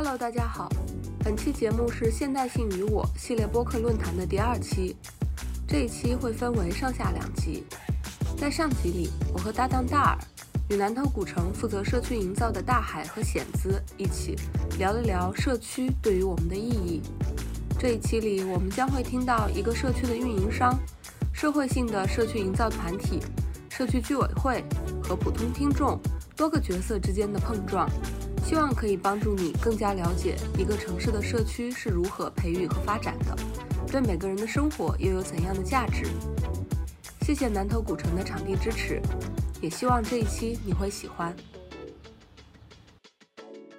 Hello，大家好，本期节目是现代性与我系列播客论坛的第二期。这一期会分为上下两集。在上集里，我和搭档大耳与南头古城负责社区营造的大海和显子一起聊了聊社区对于我们的意义。这一期里，我们将会听到一个社区的运营商、社会性的社区营造团体、社区居委会和普通听众多个角色之间的碰撞。希望可以帮助你更加了解一个城市的社区是如何培育和发展的，对每个人的生活又有怎样的价值。谢谢南头古城的场地支持，也希望这一期你会喜欢。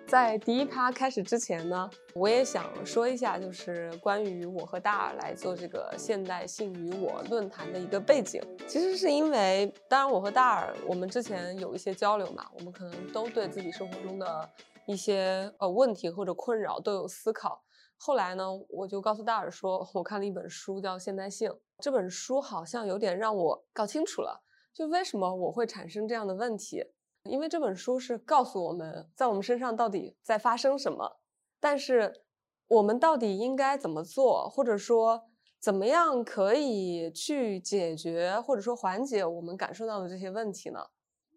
在第一趴开始之前呢，我也想说一下，就是关于我和大耳来做这个现代性与我论坛的一个背景。其实是因为，当然我和大耳我们之前有一些交流嘛，我们可能都对自己生活中的一些呃问题或者困扰都有思考。后来呢，我就告诉大耳说，我看了一本书叫《现代性》，这本书好像有点让我搞清楚了，就为什么我会产生这样的问题。因为这本书是告诉我们在我们身上到底在发生什么，但是我们到底应该怎么做，或者说怎么样可以去解决或者说缓解我们感受到的这些问题呢？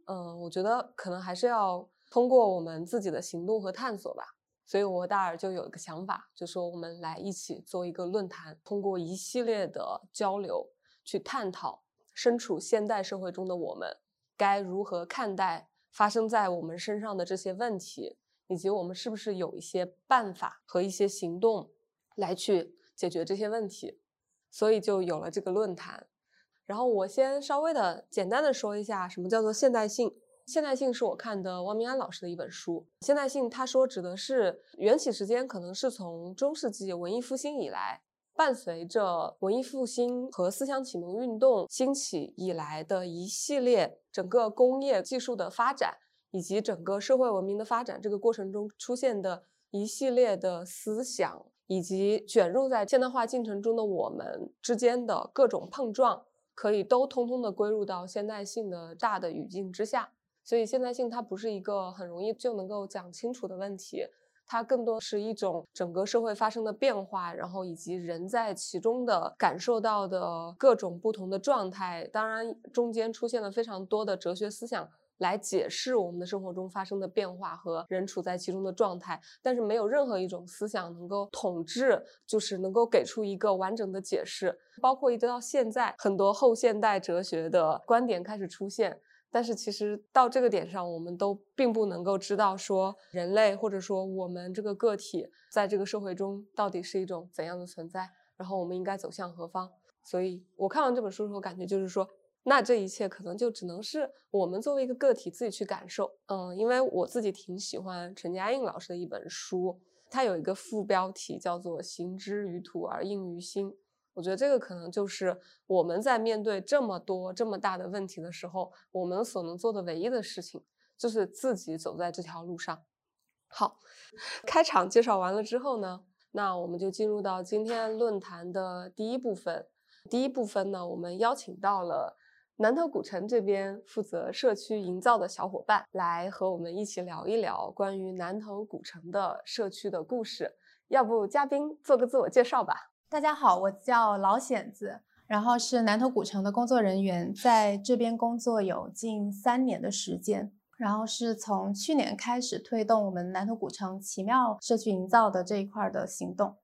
嗯，我觉得可能还是要通过我们自己的行动和探索吧。所以我和大耳就有一个想法，就说我们来一起做一个论坛，通过一系列的交流去探讨身处现代社会中的我们该如何看待。发生在我们身上的这些问题，以及我们是不是有一些办法和一些行动来去解决这些问题，所以就有了这个论坛。然后我先稍微的简单的说一下，什么叫做现代性？现代性是我看的汪明安老师的一本书。现代性他说指的是缘起时间可能是从中世纪文艺复兴以来。伴随着文艺复兴和思想启蒙运动兴起以来的一系列整个工业技术的发展，以及整个社会文明的发展这个过程中出现的一系列的思想，以及卷入在现代化进程中的我们之间的各种碰撞，可以都通通的归入到现代性的大的语境之下。所以，现代性它不是一个很容易就能够讲清楚的问题。它更多是一种整个社会发生的变化，然后以及人在其中的感受到的各种不同的状态。当然，中间出现了非常多的哲学思想来解释我们的生活中发生的变化和人处在其中的状态，但是没有任何一种思想能够统治，就是能够给出一个完整的解释。包括一直到现在，很多后现代哲学的观点开始出现。但是其实到这个点上，我们都并不能够知道说人类或者说我们这个个体在这个社会中到底是一种怎样的存在，然后我们应该走向何方。所以我看完这本书之后，感觉就是说，那这一切可能就只能是我们作为一个个体自己去感受。嗯，因为我自己挺喜欢陈嘉映老师的一本书，它有一个副标题叫做“行之于土而应于心”。我觉得这个可能就是我们在面对这么多这么大的问题的时候，我们所能做的唯一的事情，就是自己走在这条路上。好，开场介绍完了之后呢，那我们就进入到今天论坛的第一部分。第一部分呢，我们邀请到了南头古城这边负责社区营造的小伙伴，来和我们一起聊一聊关于南头古城的社区的故事。要不，嘉宾做个自我介绍吧。大家好，我叫老显子，然后是南头古城的工作人员，在这边工作有近三年的时间，然后是从去年开始推动我们南头古城奇妙社区营造的这一块的行动。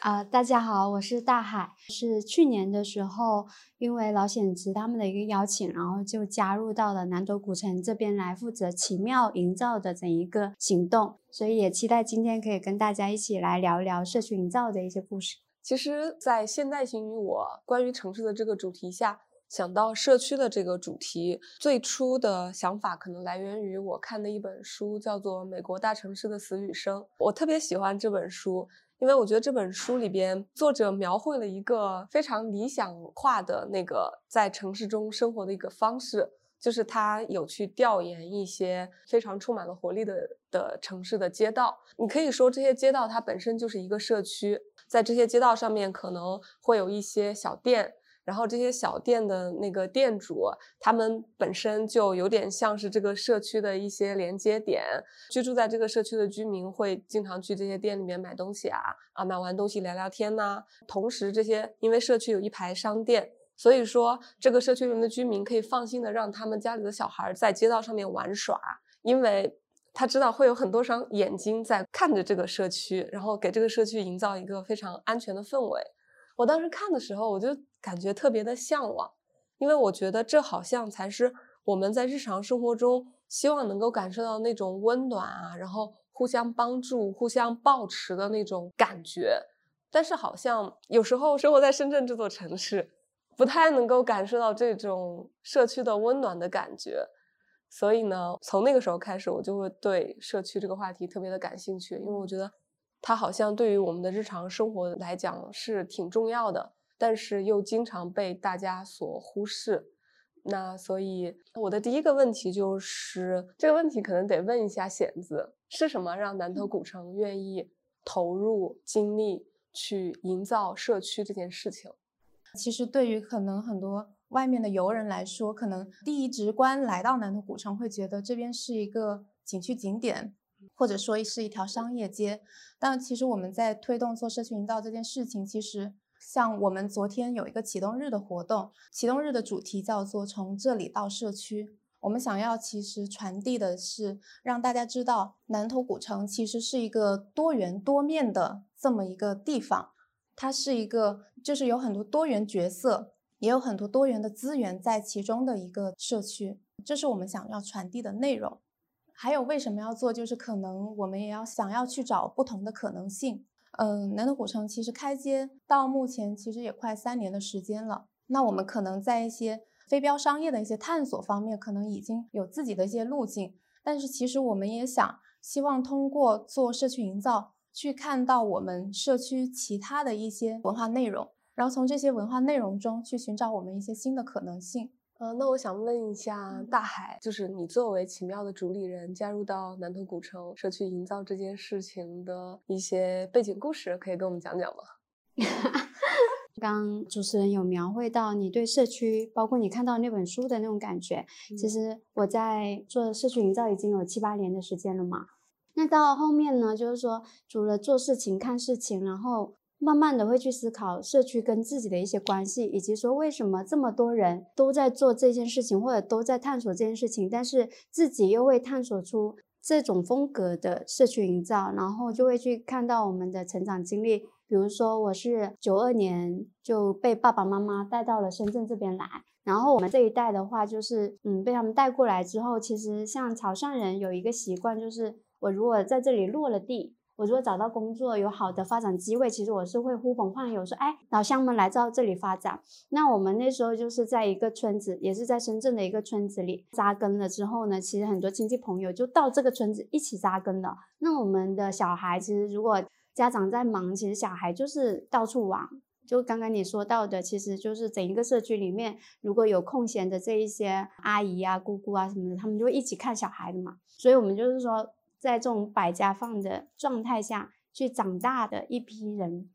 啊，大家好，我是大海，是去年的时候，因为老显子他们的一个邀请，然后就加入到了南头古城这边来负责奇妙营造的整一个行动，所以也期待今天可以跟大家一起来聊一聊社区营造的一些故事。其实，在现代性与我关于城市的这个主题下，想到社区的这个主题，最初的想法可能来源于我看的一本书，叫做《美国大城市的死与生》。我特别喜欢这本书，因为我觉得这本书里边作者描绘了一个非常理想化的那个在城市中生活的一个方式，就是他有去调研一些非常充满了活力的的城市的街道。你可以说这些街道它本身就是一个社区。在这些街道上面，可能会有一些小店，然后这些小店的那个店主，他们本身就有点像是这个社区的一些连接点。居住在这个社区的居民会经常去这些店里面买东西啊，啊，买完东西聊聊天呐。同时，这些因为社区有一排商店，所以说这个社区里面的居民可以放心的让他们家里的小孩在街道上面玩耍，因为他知道会有很多双眼睛在看着这个社区，然后给这个社区营造一个非常安全的氛围。我当时看的时候，我就感觉特别的向往，因为我觉得这好像才是我们在日常生活中希望能够感受到那种温暖啊，然后互相帮助、互相抱持的那种感觉。但是好像有时候生活在深圳这座城市，不太能够感受到这种社区的温暖的感觉。所以呢，从那个时候开始，我就会对社区这个话题特别的感兴趣，因为我觉得。它好像对于我们的日常生活来讲是挺重要的，但是又经常被大家所忽视。那所以我的第一个问题就是，这个问题可能得问一下显子，是什么让南头古城愿意投入精力去营造社区这件事情？其实对于可能很多外面的游人来说，可能第一直观来到南头古城，会觉得这边是一个景区景点。或者说是一条商业街，但其实我们在推动做社区营造这件事情，其实像我们昨天有一个启动日的活动，启动日的主题叫做从这里到社区。我们想要其实传递的是让大家知道，南头古城其实是一个多元多面的这么一个地方，它是一个就是有很多多元角色，也有很多多元的资源在其中的一个社区，这是我们想要传递的内容。还有为什么要做？就是可能我们也要想要去找不同的可能性。嗯，南头古城其实开街到目前其实也快三年的时间了。那我们可能在一些非标商业的一些探索方面，可能已经有自己的一些路径。但是其实我们也想希望通过做社区营造，去看到我们社区其他的一些文化内容，然后从这些文化内容中去寻找我们一些新的可能性。呃，那我想问一下大海，就是你作为奇妙的主理人，加入到南头古城社区营造这件事情的一些背景故事，可以跟我们讲讲吗？刚主持人有描绘到你对社区，包括你看到那本书的那种感觉。其实我在做社区营造已经有七八年的时间了嘛。那到后面呢，就是说除了做事情、看事情，然后。慢慢的会去思考社区跟自己的一些关系，以及说为什么这么多人都在做这件事情，或者都在探索这件事情，但是自己又会探索出这种风格的社区营造，然后就会去看到我们的成长经历。比如说，我是九二年就被爸爸妈妈带到了深圳这边来，然后我们这一代的话，就是嗯被他们带过来之后，其实像潮汕人有一个习惯，就是我如果在这里落了地。我如果找到工作有好的发展机会，其实我是会呼朋唤友说，哎，老乡们来到这里发展。那我们那时候就是在一个村子，也是在深圳的一个村子里扎根了之后呢，其实很多亲戚朋友就到这个村子一起扎根了。那我们的小孩其实如果家长在忙，其实小孩就是到处玩。就刚刚你说到的，其实就是整一个社区里面，如果有空闲的这一些阿姨啊、姑姑啊什么的，他们就会一起看小孩的嘛。所以我们就是说。在这种百家放的状态下去长大的一批人，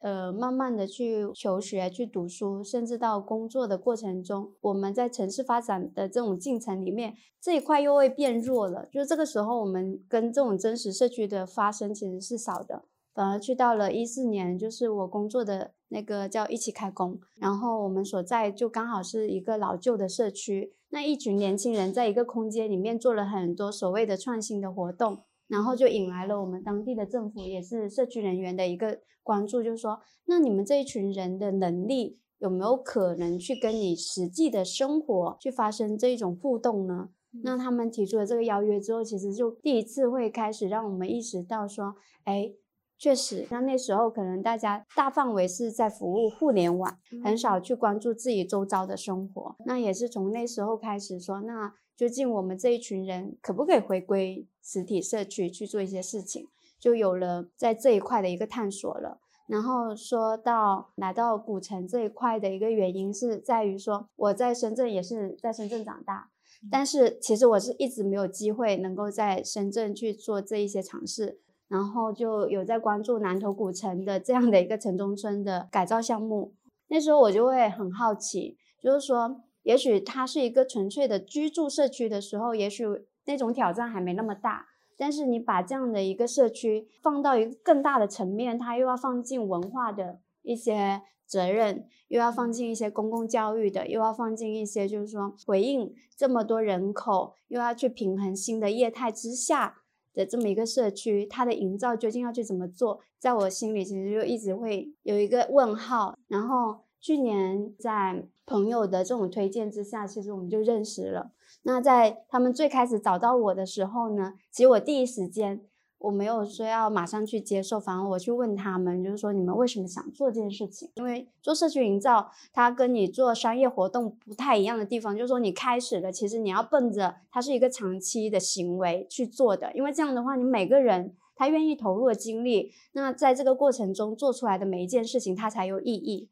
呃，慢慢的去求学、去读书，甚至到工作的过程中，我们在城市发展的这种进程里面，这一块又会变弱了。就是这个时候，我们跟这种真实社区的发生其实是少的。反而去到了一四年，就是我工作的那个叫一起开工，然后我们所在就刚好是一个老旧的社区，那一群年轻人在一个空间里面做了很多所谓的创新的活动，然后就引来了我们当地的政府也是社区人员的一个关注，就是说，那你们这一群人的能力有没有可能去跟你实际的生活去发生这一种互动呢？那他们提出了这个邀约之后，其实就第一次会开始让我们意识到说，哎。确实，那那时候可能大家大范围是在服务互联网，很少去关注自己周遭的生活。那也是从那时候开始说，那究竟我们这一群人可不可以回归实体社区去做一些事情，就有了在这一块的一个探索了。然后说到来到古城这一块的一个原因是在于说，我在深圳也是在深圳长大，但是其实我是一直没有机会能够在深圳去做这一些尝试。然后就有在关注南头古城的这样的一个城中村的改造项目，那时候我就会很好奇，就是说，也许它是一个纯粹的居住社区的时候，也许那种挑战还没那么大。但是你把这样的一个社区放到一个更大的层面，它又要放进文化的一些责任，又要放进一些公共教育的，又要放进一些就是说回应这么多人口，又要去平衡新的业态之下的这么一个社区，它的营造究竟要去怎么做，在我心里其实就一直会有一个问号。然后去年在朋友的这种推荐之下，其实我们就认识了。那在他们最开始找到我的时候呢，其实我第一时间我没有说要马上去接受，反而我去问他们，就是说你们为什么想做这件事情？因为做社区营造，它跟你做商业活动不太一样的地方，就是说你开始了，其实你要奔着它是一个长期的行为去做的，因为这样的话，你每个人他愿意投入的精力，那在这个过程中做出来的每一件事情，它才有意义。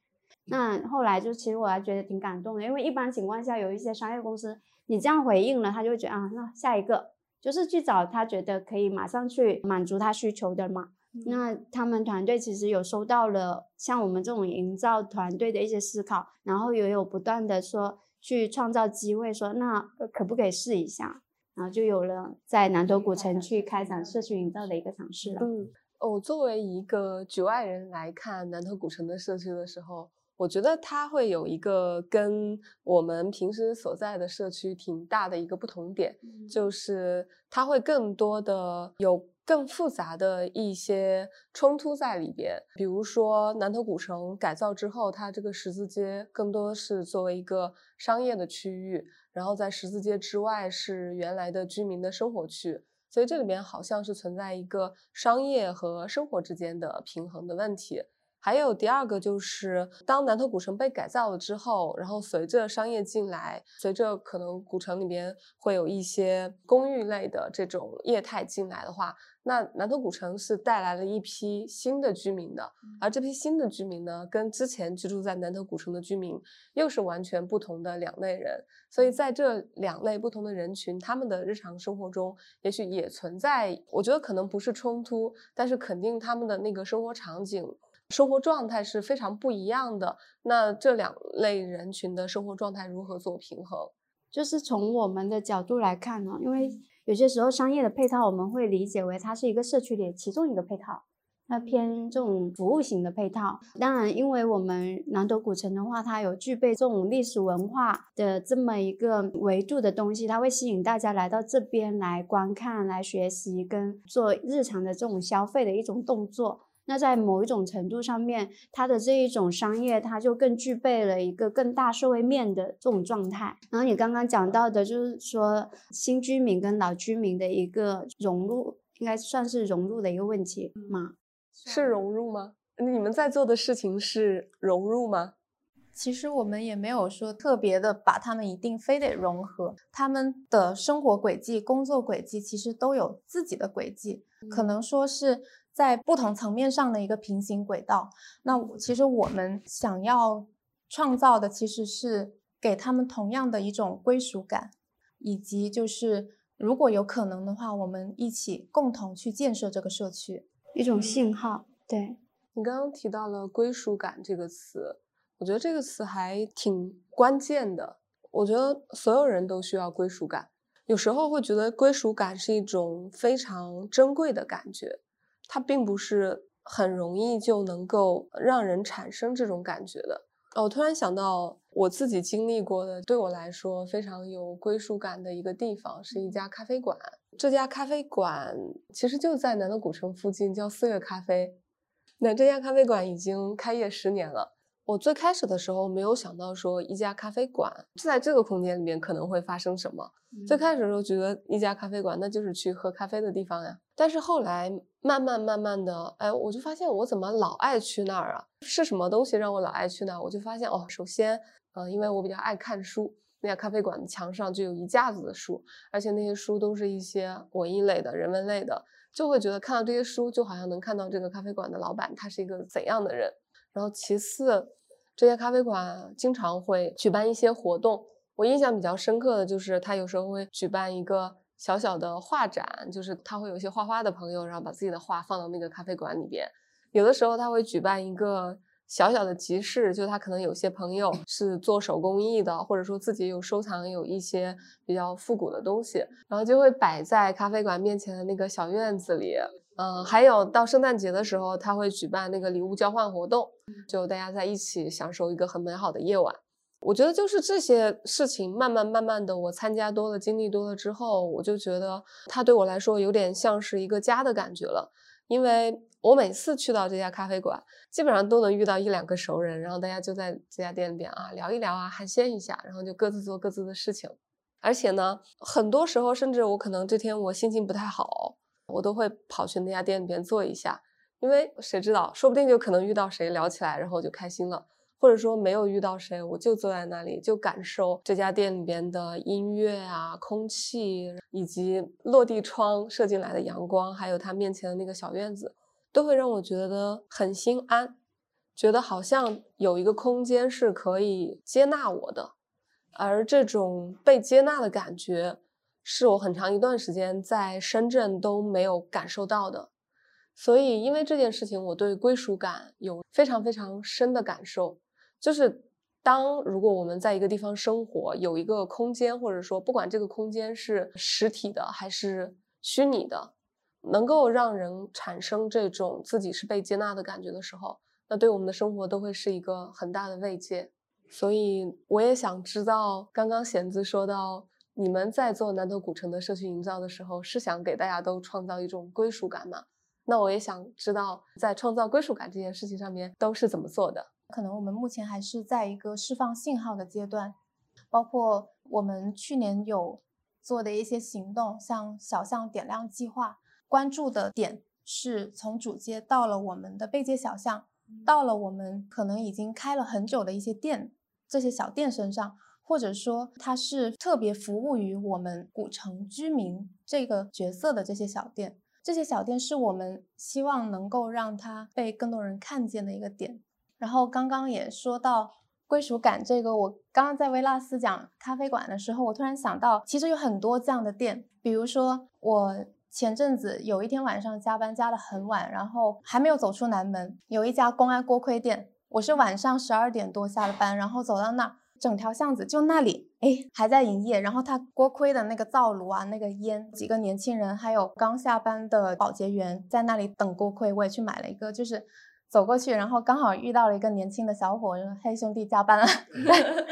那后来就其实我还觉得挺感动的，因为一般情况下有一些商业公司。你这样回应了，他就会觉得啊，那下一个就是去找他觉得可以马上去满足他需求的嘛。那他们团队其实有收到了像我们这种营造团队的一些思考，然后也有不断的说去创造机会，说那可不可以试一下，然后就有了在南头古城去开展社区营造的一个尝试了。嗯，哦，作为一个局外人来看南头古城的社区的时候。我觉得它会有一个跟我们平时所在的社区挺大的一个不同点，就是它会更多的有更复杂的一些冲突在里边。比如说南头古城改造之后，它这个十字街更多是作为一个商业的区域，然后在十字街之外是原来的居民的生活区，所以这里面好像是存在一个商业和生活之间的平衡的问题。还有第二个就是，当南头古城被改造了之后，然后随着商业进来，随着可能古城里边会有一些公寓类的这种业态进来的话。那南头古城是带来了一批新的居民的，而这批新的居民呢，跟之前居住在南头古城的居民又是完全不同的两类人。所以在这两类不同的人群，他们的日常生活中，也许也存在，我觉得可能不是冲突，但是肯定他们的那个生活场景、生活状态是非常不一样的。那这两类人群的生活状态如何做平衡？就是从我们的角度来看呢，因为。有些时候，商业的配套我们会理解为它是一个社区里其中一个配套，它偏这种服务型的配套。当然，因为我们南头古城的话，它有具备这种历史文化的这么一个维度的东西，它会吸引大家来到这边来观看、来学习跟做日常的这种消费的一种动作。那在某一种程度上面，它的这一种商业，它就更具备了一个更大社会面的这种状态。然后你刚刚讲到的，就是说新居民跟老居民的一个融入，应该算是融入的一个问题吗？是融入吗？你们在做的事情是融入吗？其实我们也没有说特别的把他们一定非得融合，他们的生活轨迹、工作轨迹其实都有自己的轨迹，可能说是。在不同层面上的一个平行轨道，那其实我们想要创造的其实是给他们同样的一种归属感，以及就是如果有可能的话，我们一起共同去建设这个社区，一种信号。对你刚刚提到了归属感这个词，我觉得这个词还挺关键的。我觉得所有人都需要归属感，有时候会觉得归属感是一种非常珍贵的感觉。它并不是很容易就能够让人产生这种感觉的。哦，我突然想到我自己经历过的，对我来说非常有归属感的一个地方，是一家咖啡馆。这家咖啡馆其实就在南锣鼓城附近，叫四月咖啡。那这家咖啡馆已经开业十年了。我最开始的时候没有想到说一家咖啡馆在这个空间里面可能会发生什么。最开始的时候觉得一家咖啡馆那就是去喝咖啡的地方呀。但是后来慢慢慢慢的，哎，我就发现我怎么老爱去那儿啊？是什么东西让我老爱去那儿？我就发现哦，首先，嗯，因为我比较爱看书，那家咖啡馆的墙上就有一架子的书，而且那些书都是一些文艺类的、人文类的，就会觉得看到这些书就好像能看到这个咖啡馆的老板他是一个怎样的人。然后其次，这家咖啡馆经常会举办一些活动。我印象比较深刻的就是，他有时候会举办一个小小的画展，就是他会有一些画画的朋友，然后把自己的画放到那个咖啡馆里边。有的时候他会举办一个小小的集市，就他可能有些朋友是做手工艺的，或者说自己有收藏有一些比较复古的东西，然后就会摆在咖啡馆面前的那个小院子里。嗯，还有到圣诞节的时候，他会举办那个礼物交换活动，就大家在一起享受一个很美好的夜晚。我觉得就是这些事情，慢慢慢慢的，我参加多了，经历多了之后，我就觉得它对我来说有点像是一个家的感觉了，因为。我每次去到这家咖啡馆，基本上都能遇到一两个熟人，然后大家就在这家店里边啊聊一聊啊，寒暄一下，然后就各自做各自的事情。而且呢，很多时候甚至我可能这天我心情不太好，我都会跑去那家店里边坐一下，因为谁知道，说不定就可能遇到谁聊起来，然后我就开心了。或者说没有遇到谁，我就坐在那里，就感受这家店里边的音乐啊、空气，以及落地窗射进来的阳光，还有它面前的那个小院子。都会让我觉得很心安，觉得好像有一个空间是可以接纳我的，而这种被接纳的感觉，是我很长一段时间在深圳都没有感受到的。所以，因为这件事情，我对归属感有非常非常深的感受。就是当如果我们在一个地方生活，有一个空间，或者说不管这个空间是实体的还是虚拟的。能够让人产生这种自己是被接纳的感觉的时候，那对我们的生活都会是一个很大的慰藉。所以我也想知道，刚刚贤子说到，你们在做南头古城的社区营造的时候，是想给大家都创造一种归属感吗？那我也想知道，在创造归属感这件事情上面都是怎么做的？可能我们目前还是在一个释放信号的阶段，包括我们去年有做的一些行动，像小巷点亮计划。关注的点是从主街到了我们的背街小巷，到了我们可能已经开了很久的一些店，这些小店身上，或者说它是特别服务于我们古城居民这个角色的这些小店，这些小店是我们希望能够让它被更多人看见的一个点。然后刚刚也说到归属感这个，我刚刚在维纳斯讲咖啡馆的时候，我突然想到，其实有很多这样的店，比如说我。前阵子有一天晚上加班加得很晚，然后还没有走出南门，有一家公安锅盔店。我是晚上十二点多下了班，然后走到那儿，整条巷子就那里，哎，还在营业。然后他锅盔的那个灶炉啊，那个烟，几个年轻人，还有刚下班的保洁员在那里等锅盔。我也去买了一个，就是走过去，然后刚好遇到了一个年轻的小伙，说：“嘿，兄弟，加班了。”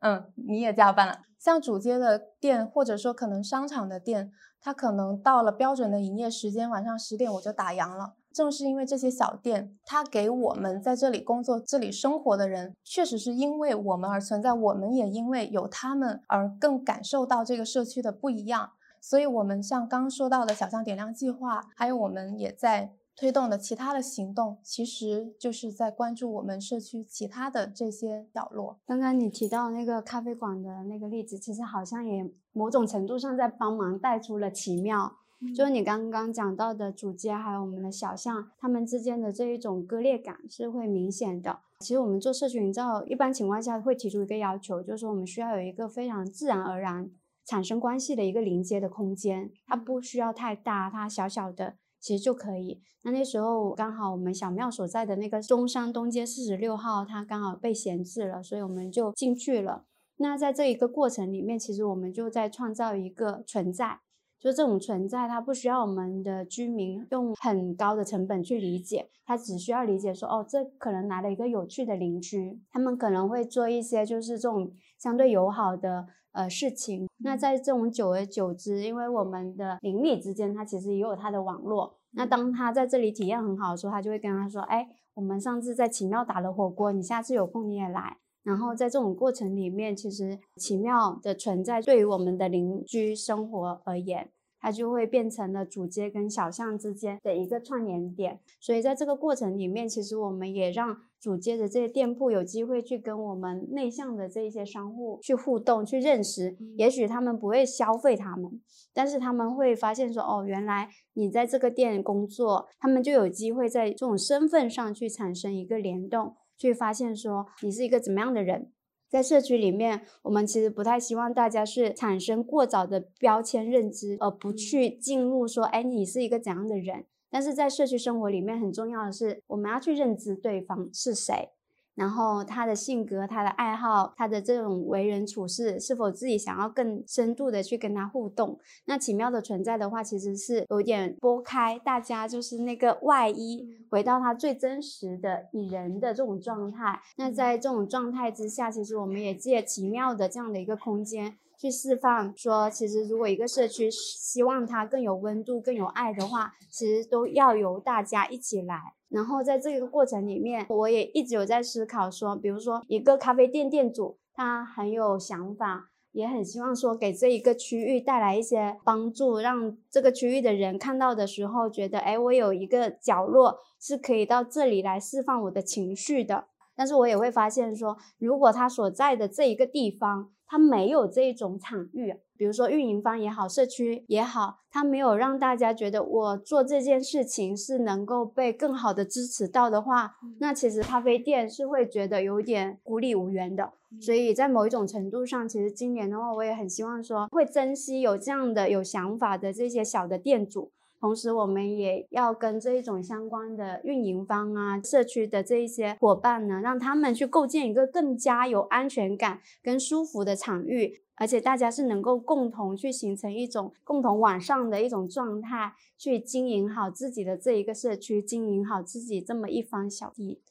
嗯，你也加班了。像主街的店，或者说可能商场的店。他可能到了标准的营业时间，晚上十点我就打烊了。正是因为这些小店，它给我们在这里工作、这里生活的人，确实是因为我们而存在，我们也因为有他们而更感受到这个社区的不一样。所以，我们像刚刚说到的小巷点亮计划，还有我们也在。推动的其他的行动，其实就是在关注我们社区其他的这些角落。刚刚你提到那个咖啡馆的那个例子，其实好像也某种程度上在帮忙带出了奇妙。就是你刚刚讲到的主街，还有我们的小巷，它们之间的这一种割裂感是会明显的。其实我们做社区营造，一般情况下会提出一个要求，就是说我们需要有一个非常自然而然产生关系的一个临街的空间，它不需要太大，它小小的。其实就可以。那那时候刚好我们小庙所在的那个中山东街四十六号，它刚好被闲置了，所以我们就进去了。那在这一个过程里面，其实我们就在创造一个存在，就这种存在，它不需要我们的居民用很高的成本去理解，他只需要理解说，哦，这可能来了一个有趣的邻居，他们可能会做一些就是这种相对友好的。呃，事情那在这种久而久之，因为我们的邻里之间，他其实也有他的网络。那当他在这里体验很好的时候，他就会跟他说：“哎，我们上次在奇妙打了火锅，你下次有空你也来。”然后在这种过程里面，其实奇妙的存在对于我们的邻居生活而言。它就会变成了主街跟小巷之间的一个串联点，所以在这个过程里面，其实我们也让主街的这些店铺有机会去跟我们内向的这些商户去互动、去认识。也许他们不会消费他们，但是他们会发现说，哦，原来你在这个店工作，他们就有机会在这种身份上去产生一个联动，去发现说你是一个怎么样的人。在社区里面，我们其实不太希望大家是产生过早的标签认知，而不去进入说，哎，你是一个怎样的人。但是在社区生活里面，很重要的是我们要去认知对方是谁。然后他的性格、他的爱好、他的这种为人处事，是否自己想要更深度的去跟他互动？那奇妙的存在的话，其实是有点拨开大家就是那个外衣，回到他最真实的以人的这种状态。那在这种状态之下，其实我们也借奇妙的这样的一个空间。去释放说，其实如果一个社区希望它更有温度、更有爱的话，其实都要由大家一起来。然后在这个过程里面，我也一直有在思考说，比如说一个咖啡店店主，他很有想法，也很希望说给这一个区域带来一些帮助，让这个区域的人看到的时候觉得，哎，我有一个角落是可以到这里来释放我的情绪的。但是我也会发现说，如果他所在的这一个地方，他没有这种场域，比如说运营方也好，社区也好，他没有让大家觉得我做这件事情是能够被更好的支持到的话，那其实咖啡店是会觉得有点孤立无援的。所以在某一种程度上，其实今年的话，我也很希望说会珍惜有这样的有想法的这些小的店主。同时，我们也要跟这一种相关的运营方啊、社区的这一些伙伴呢，让他们去构建一个更加有安全感跟舒服的场域，而且大家是能够共同去形成一种共同往上的一种状态，去经营好自己的这一个社区，经营好自己这么一方小地。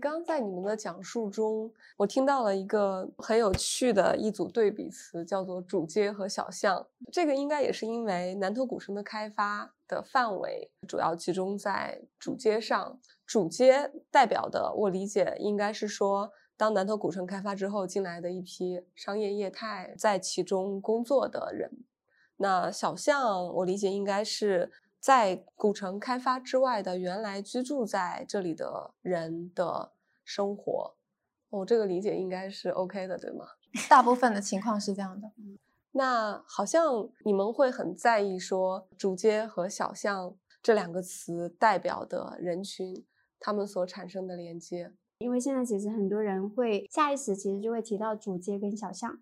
刚刚在你们的讲述中，我听到了一个很有趣的一组对比词，叫做“主街”和“小巷”。这个应该也是因为南头古城的开发的范围主要集中在主街上。主街代表的，我理解应该是说，当南头古城开发之后进来的一批商业业态在其中工作的人。那小巷，我理解应该是。在古城开发之外的原来居住在这里的人的生活，我这个理解应该是 OK 的，对吗？大部分的情况是这样的。那好像你们会很在意说主街和小巷这两个词代表的人群，他们所产生的连接，因为现在其实很多人会下意识其实就会提到主街跟小巷。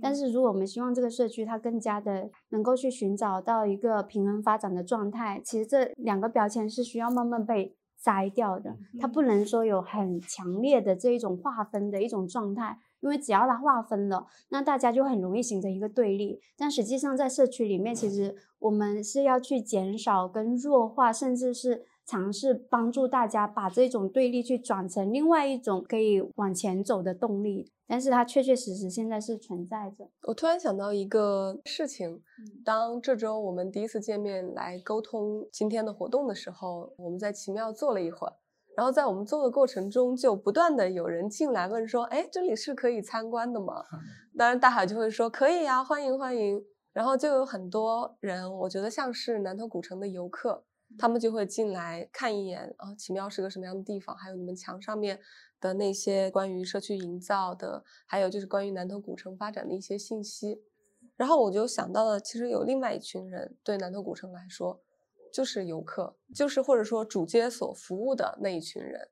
但是，如果我们希望这个社区它更加的能够去寻找到一个平衡发展的状态，其实这两个标签是需要慢慢被摘掉的。它不能说有很强烈的这一种划分的一种状态，因为只要它划分了，那大家就很容易形成一个对立。但实际上，在社区里面，其实我们是要去减少跟弱化，甚至是。尝试帮助大家把这种对立去转成另外一种可以往前走的动力，但是它确确实实现在是存在着。我突然想到一个事情，当这周我们第一次见面来沟通今天的活动的时候，我们在奇妙坐了一会儿，然后在我们坐的过程中，就不断的有人进来问说：“哎，这里是可以参观的吗？”当然大海就会说：“可以呀，欢迎欢迎。”然后就有很多人，我觉得像是南头古城的游客。他们就会进来看一眼啊，奇妙是个什么样的地方？还有你们墙上面的那些关于社区营造的，还有就是关于南头古城发展的一些信息。然后我就想到了，其实有另外一群人，对南头古城来说，就是游客，就是或者说主街所服务的那一群人，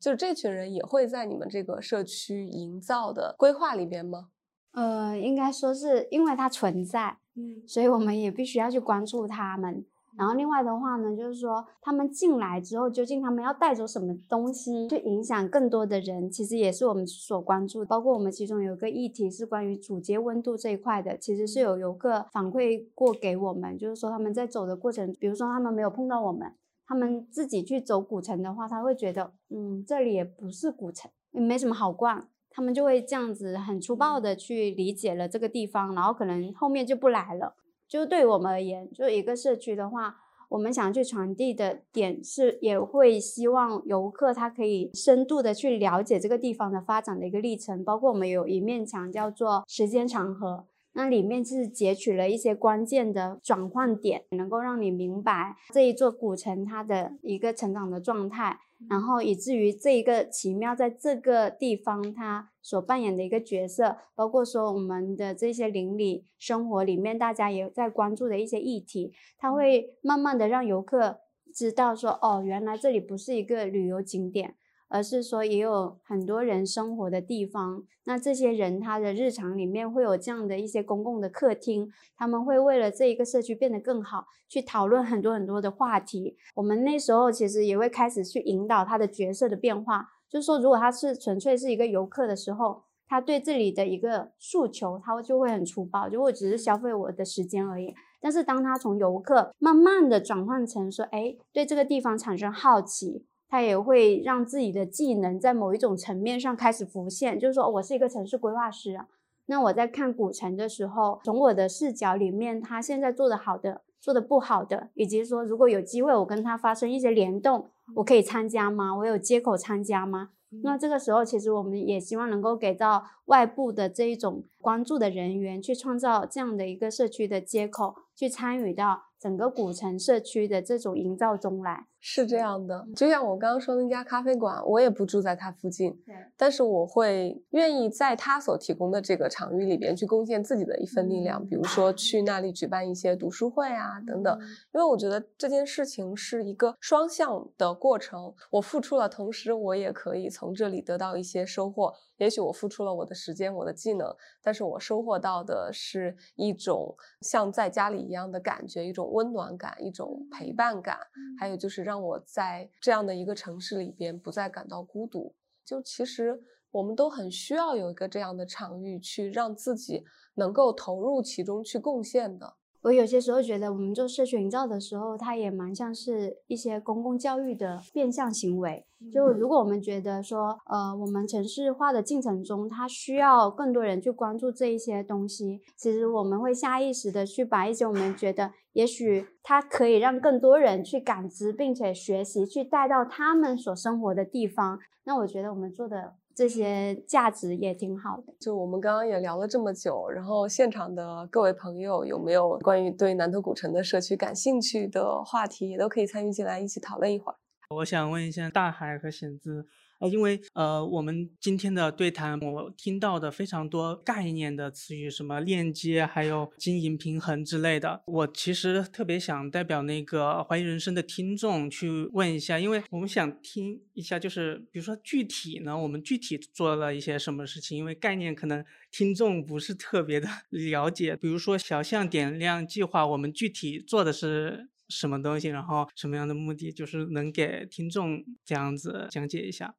就是这群人也会在你们这个社区营造的规划里边吗？呃，应该说是因为它存在，嗯，所以我们也必须要去关注他们。然后另外的话呢，就是说他们进来之后，究竟他们要带走什么东西，去影响更多的人，其实也是我们所关注。包括我们其中有个议题是关于主街温度这一块的，其实是有游客反馈过给我们，就是说他们在走的过程，比如说他们没有碰到我们，他们自己去走古城的话，他会觉得，嗯，这里也不是古城，也没什么好逛，他们就会这样子很粗暴的去理解了这个地方，然后可能后面就不来了。就对我们而言，就一个社区的话，我们想去传递的点是，也会希望游客他可以深度的去了解这个地方的发展的一个历程。包括我们有一面墙叫做时间长河，那里面是截取了一些关键的转换点，能够让你明白这一座古城它的一个成长的状态。然后以至于这一个奇妙在这个地方，它所扮演的一个角色，包括说我们的这些邻里生活里面，大家也在关注的一些议题，它会慢慢的让游客知道说，哦，原来这里不是一个旅游景点，而是说也有很多人生活的地方。那这些人他的日常里面会有这样的一些公共的客厅，他们会为了这一个社区变得更好，去讨论很多很多的话题。我们那时候其实也会开始去引导他的角色的变化，就是说如果他是纯粹是一个游客的时候。他对这里的一个诉求，他就会很粗暴，就我只是消费我的时间而已。但是当他从游客慢慢的转换成说，哎，对这个地方产生好奇，他也会让自己的技能在某一种层面上开始浮现。就是说我是一个城市规划师啊，那我在看古城的时候，从我的视角里面，他现在做的好的，做的不好的，以及说如果有机会我跟他发生一些联动，我可以参加吗？我有接口参加吗？那这个时候，其实我们也希望能够给到外部的这一种关注的人员，去创造这样的一个社区的接口，去参与到整个古城社区的这种营造中来。是这样的，就像我刚刚说那家咖啡馆，我也不住在它附近，对，但是我会愿意在他所提供的这个场域里边去贡献自己的一份力量，比如说去那里举办一些读书会啊等等，因为我觉得这件事情是一个双向的过程，我付出了，同时我也可以从这里得到一些收获。也许我付出了我的时间、我的技能，但是我收获到的是一种像在家里一样的感觉，一种温暖感，一种陪伴感，还有就是。让让我在这样的一个城市里边不再感到孤独。就其实我们都很需要有一个这样的场域，去让自己能够投入其中去贡献的。我有些时候觉得，我们做社群营造的时候，它也蛮像是一些公共教育的变相行为。就如果我们觉得说，呃，我们城市化的进程中，它需要更多人去关注这一些东西，其实我们会下意识的去把一些我们觉得也许它可以让更多人去感知并且学习，去带到他们所生活的地方。那我觉得我们做的。这些价值也挺好的。就我们刚刚也聊了这么久，然后现场的各位朋友有没有关于对南头古城的社区感兴趣的话题，也都可以参与进来一起讨论一会儿。我想问一下大海和显子。呃，因为呃，我们今天的对谈，我听到的非常多概念的词语，什么链接，还有经营平衡之类的。我其实特别想代表那个怀疑人生的听众去问一下，因为我们想听一下，就是比如说具体呢，我们具体做了一些什么事情？因为概念可能听众不是特别的 了解。比如说小象点亮计划，我们具体做的是什么东西？然后什么样的目的？就是能给听众这样子讲解一下。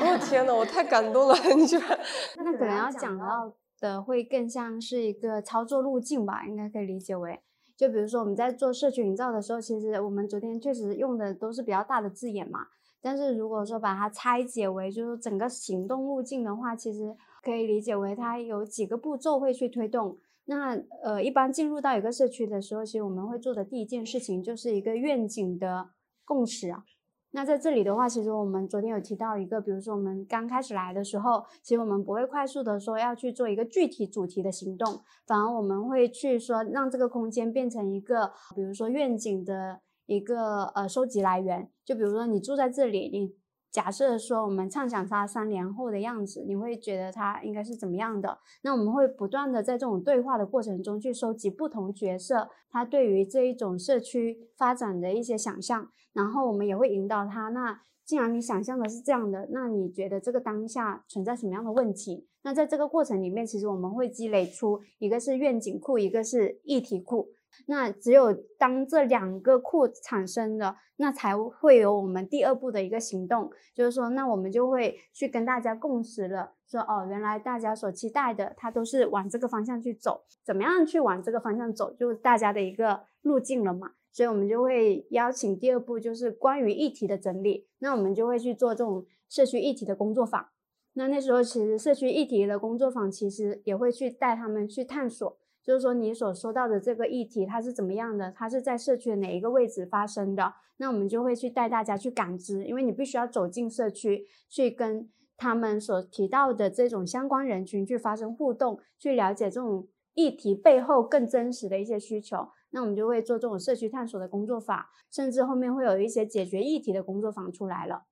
哦天呐，我太感动了！你居然……那可能要讲到的会更像是一个操作路径吧，应该可以理解为，就比如说我们在做社群营造的时候，其实我们昨天确实用的都是比较大的字眼嘛。但是如果说把它拆解为就是整个行动路径的话，其实可以理解为它有几个步骤会去推动。那呃，一般进入到一个社区的时候，其实我们会做的第一件事情就是一个愿景的共识啊。那在这里的话，其实我们昨天有提到一个，比如说我们刚开始来的时候，其实我们不会快速的说要去做一个具体主题的行动，反而我们会去说让这个空间变成一个，比如说愿景的一个呃收集来源。就比如说你住在这里，你。假设说我们畅想它三年后的样子，你会觉得它应该是怎么样的？那我们会不断的在这种对话的过程中去收集不同角色他对于这一种社区发展的一些想象，然后我们也会引导他。那既然你想象的是这样的，那你觉得这个当下存在什么样的问题？那在这个过程里面，其实我们会积累出一个是愿景库，一个是议题库。那只有当这两个库产生了，那才会有我们第二步的一个行动，就是说，那我们就会去跟大家共识了，说哦，原来大家所期待的，它都是往这个方向去走，怎么样去往这个方向走，就是大家的一个路径了嘛。所以我们就会邀请第二步，就是关于议题的整理，那我们就会去做这种社区议题的工作坊。那那时候其实社区议题的工作坊，其实也会去带他们去探索。就是说，你所说到的这个议题，它是怎么样的？它是在社区的哪一个位置发生的？那我们就会去带大家去感知，因为你必须要走进社区，去跟他们所提到的这种相关人群去发生互动，去了解这种议题背后更真实的一些需求。那我们就会做这种社区探索的工作法，甚至后面会有一些解决议题的工作坊出来了。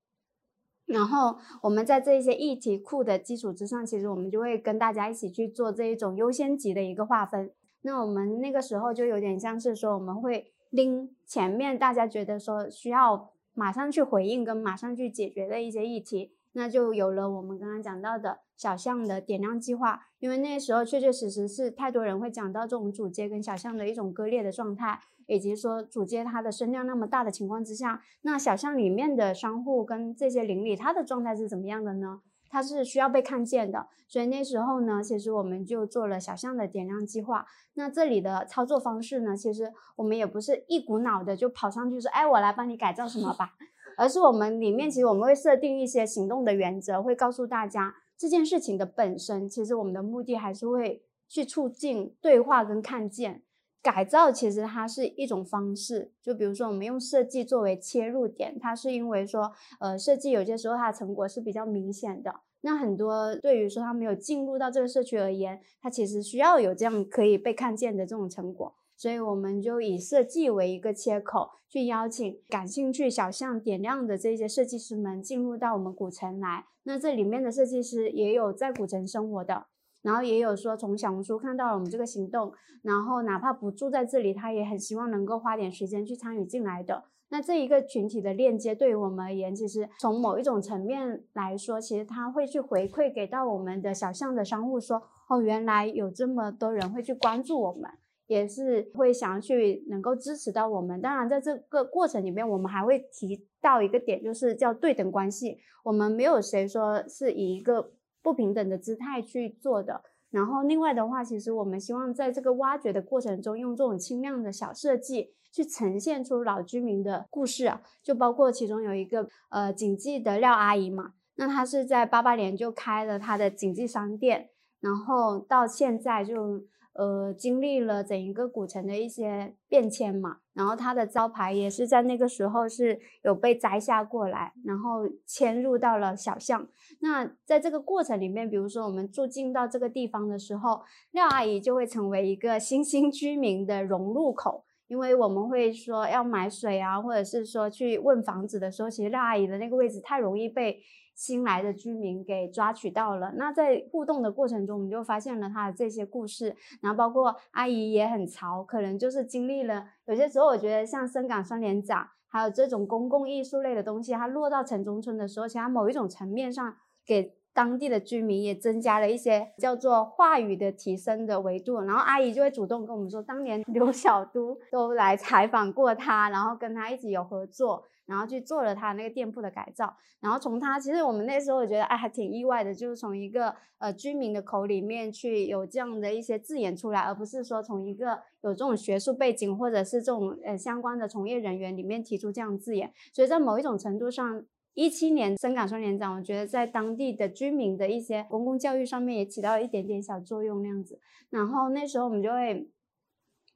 然后我们在这些议题库的基础之上，其实我们就会跟大家一起去做这一种优先级的一个划分。那我们那个时候就有点像是说，我们会拎前面大家觉得说需要马上去回应跟马上去解决的一些议题。那就有了我们刚刚讲到的小象的点亮计划，因为那时候确确实实是太多人会讲到这种主街跟小象的一种割裂的状态，以及说主街它的声量那么大的情况之下，那小巷里面的商户跟这些邻里它的状态是怎么样的呢？它是需要被看见的，所以那时候呢，其实我们就做了小巷的点亮计划。那这里的操作方式呢，其实我们也不是一股脑的就跑上去说，哎，我来帮你改造什么吧。而是我们里面其实我们会设定一些行动的原则，会告诉大家这件事情的本身，其实我们的目的还是会去促进对话跟看见。改造其实它是一种方式，就比如说我们用设计作为切入点，它是因为说，呃，设计有些时候它的成果是比较明显的。那很多对于说他没有进入到这个社区而言，它其实需要有这样可以被看见的这种成果。所以我们就以设计为一个切口，去邀请感兴趣小象点亮的这些设计师们进入到我们古城来。那这里面的设计师也有在古城生活的，然后也有说从小红书看到了我们这个行动，然后哪怕不住在这里，他也很希望能够花点时间去参与进来的。那这一个群体的链接，对于我们而言，其实从某一种层面来说，其实他会去回馈给到我们的小象的商户说，哦，原来有这么多人会去关注我们。也是会想要去能够支持到我们，当然在这个过程里面，我们还会提到一个点，就是叫对等关系。我们没有谁说是以一个不平等的姿态去做的。然后另外的话，其实我们希望在这个挖掘的过程中，用这种轻量的小设计去呈现出老居民的故事啊，就包括其中有一个呃锦记的廖阿姨嘛，那她是在八八年就开了她的锦记商店，然后到现在就。呃，经历了整一个古城的一些变迁嘛，然后它的招牌也是在那个时候是有被摘下过来，然后迁入到了小巷。那在这个过程里面，比如说我们住进到这个地方的时候，廖阿姨就会成为一个新兴居民的融入口，因为我们会说要买水啊，或者是说去问房子的时候，其实廖阿姨的那个位置太容易被。新来的居民给抓取到了，那在互动的过程中，我们就发现了他的这些故事，然后包括阿姨也很潮，可能就是经历了有些时候，我觉得像深港双连长，还有这种公共艺术类的东西，它落到城中村的时候，其他某一种层面上给当地的居民也增加了一些叫做话语的提升的维度，然后阿姨就会主动跟我们说，当年刘小都都来采访过他，然后跟他一起有合作。然后去做了他那个店铺的改造，然后从他其实我们那时候我觉得哎还挺意外的，就是从一个呃居民的口里面去有这样的一些字眼出来，而不是说从一个有这种学术背景或者是这种呃相关的从业人员里面提出这样字眼，所以在某一种程度上，一七年深港双年展，我觉得在当地的居民的一些公共教育上面也起到了一点点小作用那样子，然后那时候我们就会。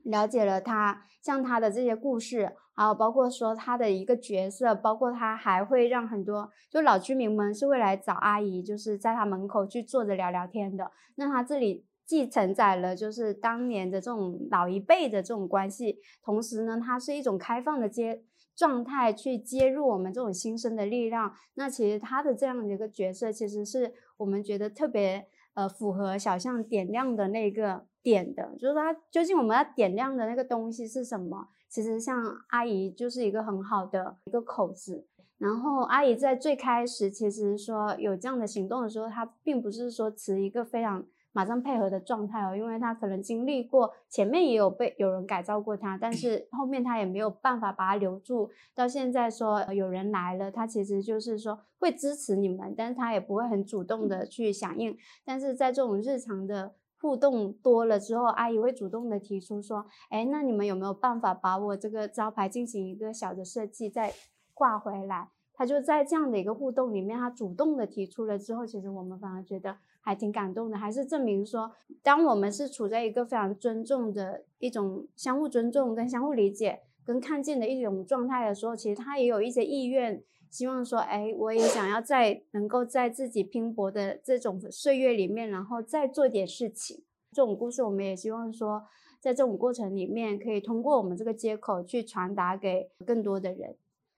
了解了他，像他的这些故事，还有包括说他的一个角色，包括他还会让很多就老居民们是会来找阿姨，就是在他门口去坐着聊聊天的。那他这里既承载了就是当年的这种老一辈的这种关系，同时呢，它是一种开放的接状态去接入我们这种新生的力量。那其实他的这样的一个角色，其实是我们觉得特别呃符合小象点亮的那个。点的，就是它究竟我们要点亮的那个东西是什么？其实像阿姨就是一个很好的一个口子。然后阿姨在最开始其实说有这样的行动的时候，她并不是说持一个非常马上配合的状态哦，因为他可能经历过前面也有被有人改造过他，但是后面他也没有办法把他留住。到现在说有人来了，他其实就是说会支持你们，但是他也不会很主动的去响应。但是在这种日常的。互动多了之后，阿姨会主动的提出说：“哎，那你们有没有办法把我这个招牌进行一个小的设计，再挂回来？”他就在这样的一个互动里面，他主动的提出了之后，其实我们反而觉得还挺感动的，还是证明说，当我们是处在一个非常尊重的一种相互尊重、跟相互理解、跟看见的一种状态的时候，其实他也有一些意愿。希望说，哎，我也想要在能够在自己拼搏的这种岁月里面，然后再做点事情。这种故事，我们也希望说，在这种过程里面，可以通过我们这个接口去传达给更多的人。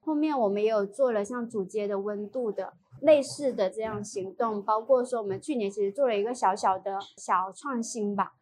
后面我们也有做了像主街的温度的类似的这样行动，包括说我们去年其实做了一个小小的小创新吧，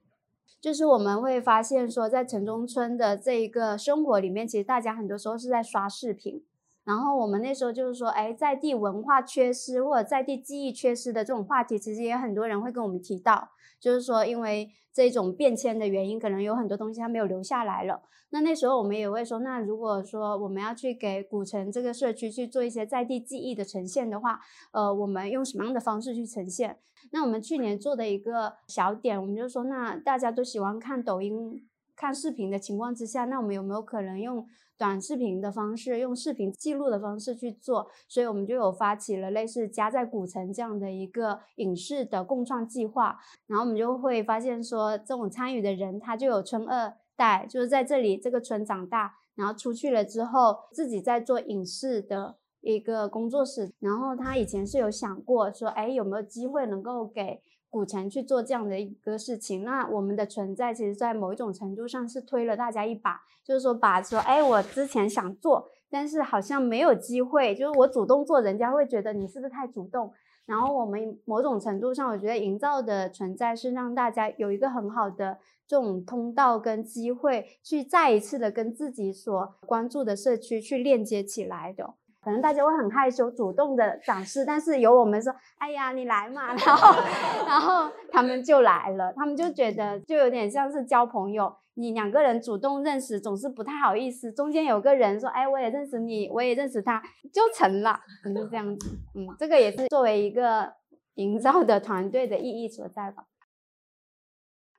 就是我们会发现说，在城中村的这一个生活里面，其实大家很多时候是在刷视频。然后我们那时候就是说，哎，在地文化缺失或者在地记忆缺失的这种话题，其实也很多人会跟我们提到，就是说因为这种变迁的原因，可能有很多东西它没有留下来了。那那时候我们也会说，那如果说我们要去给古城这个社区去做一些在地记忆的呈现的话，呃，我们用什么样的方式去呈现？那我们去年做的一个小点，我们就说，那大家都喜欢看抖音、看视频的情况之下，那我们有没有可能用？短视频的方式，用视频记录的方式去做，所以我们就有发起了类似家在古城这样的一个影视的共创计划。然后我们就会发现说，这种参与的人，他就有村二代，就是在这里这个村长大，然后出去了之后，自己在做影视的一个工作室。然后他以前是有想过说，哎，有没有机会能够给。古城去做这样的一个事情，那我们的存在其实，在某一种程度上是推了大家一把，就是说把说，哎，我之前想做，但是好像没有机会，就是我主动做，人家会觉得你是不是太主动？然后我们某种程度上，我觉得营造的存在是让大家有一个很好的这种通道跟机会，去再一次的跟自己所关注的社区去链接起来的。可能大家会很害羞，主动的展示，但是有我们说，哎呀，你来嘛，然后，然后他们就来了，他们就觉得就有点像是交朋友，你两个人主动认识总是不太好意思，中间有个人说，哎，我也认识你，我也认识他，就成了，就是这样子，嗯，这个也是作为一个营造的团队的意义所在吧。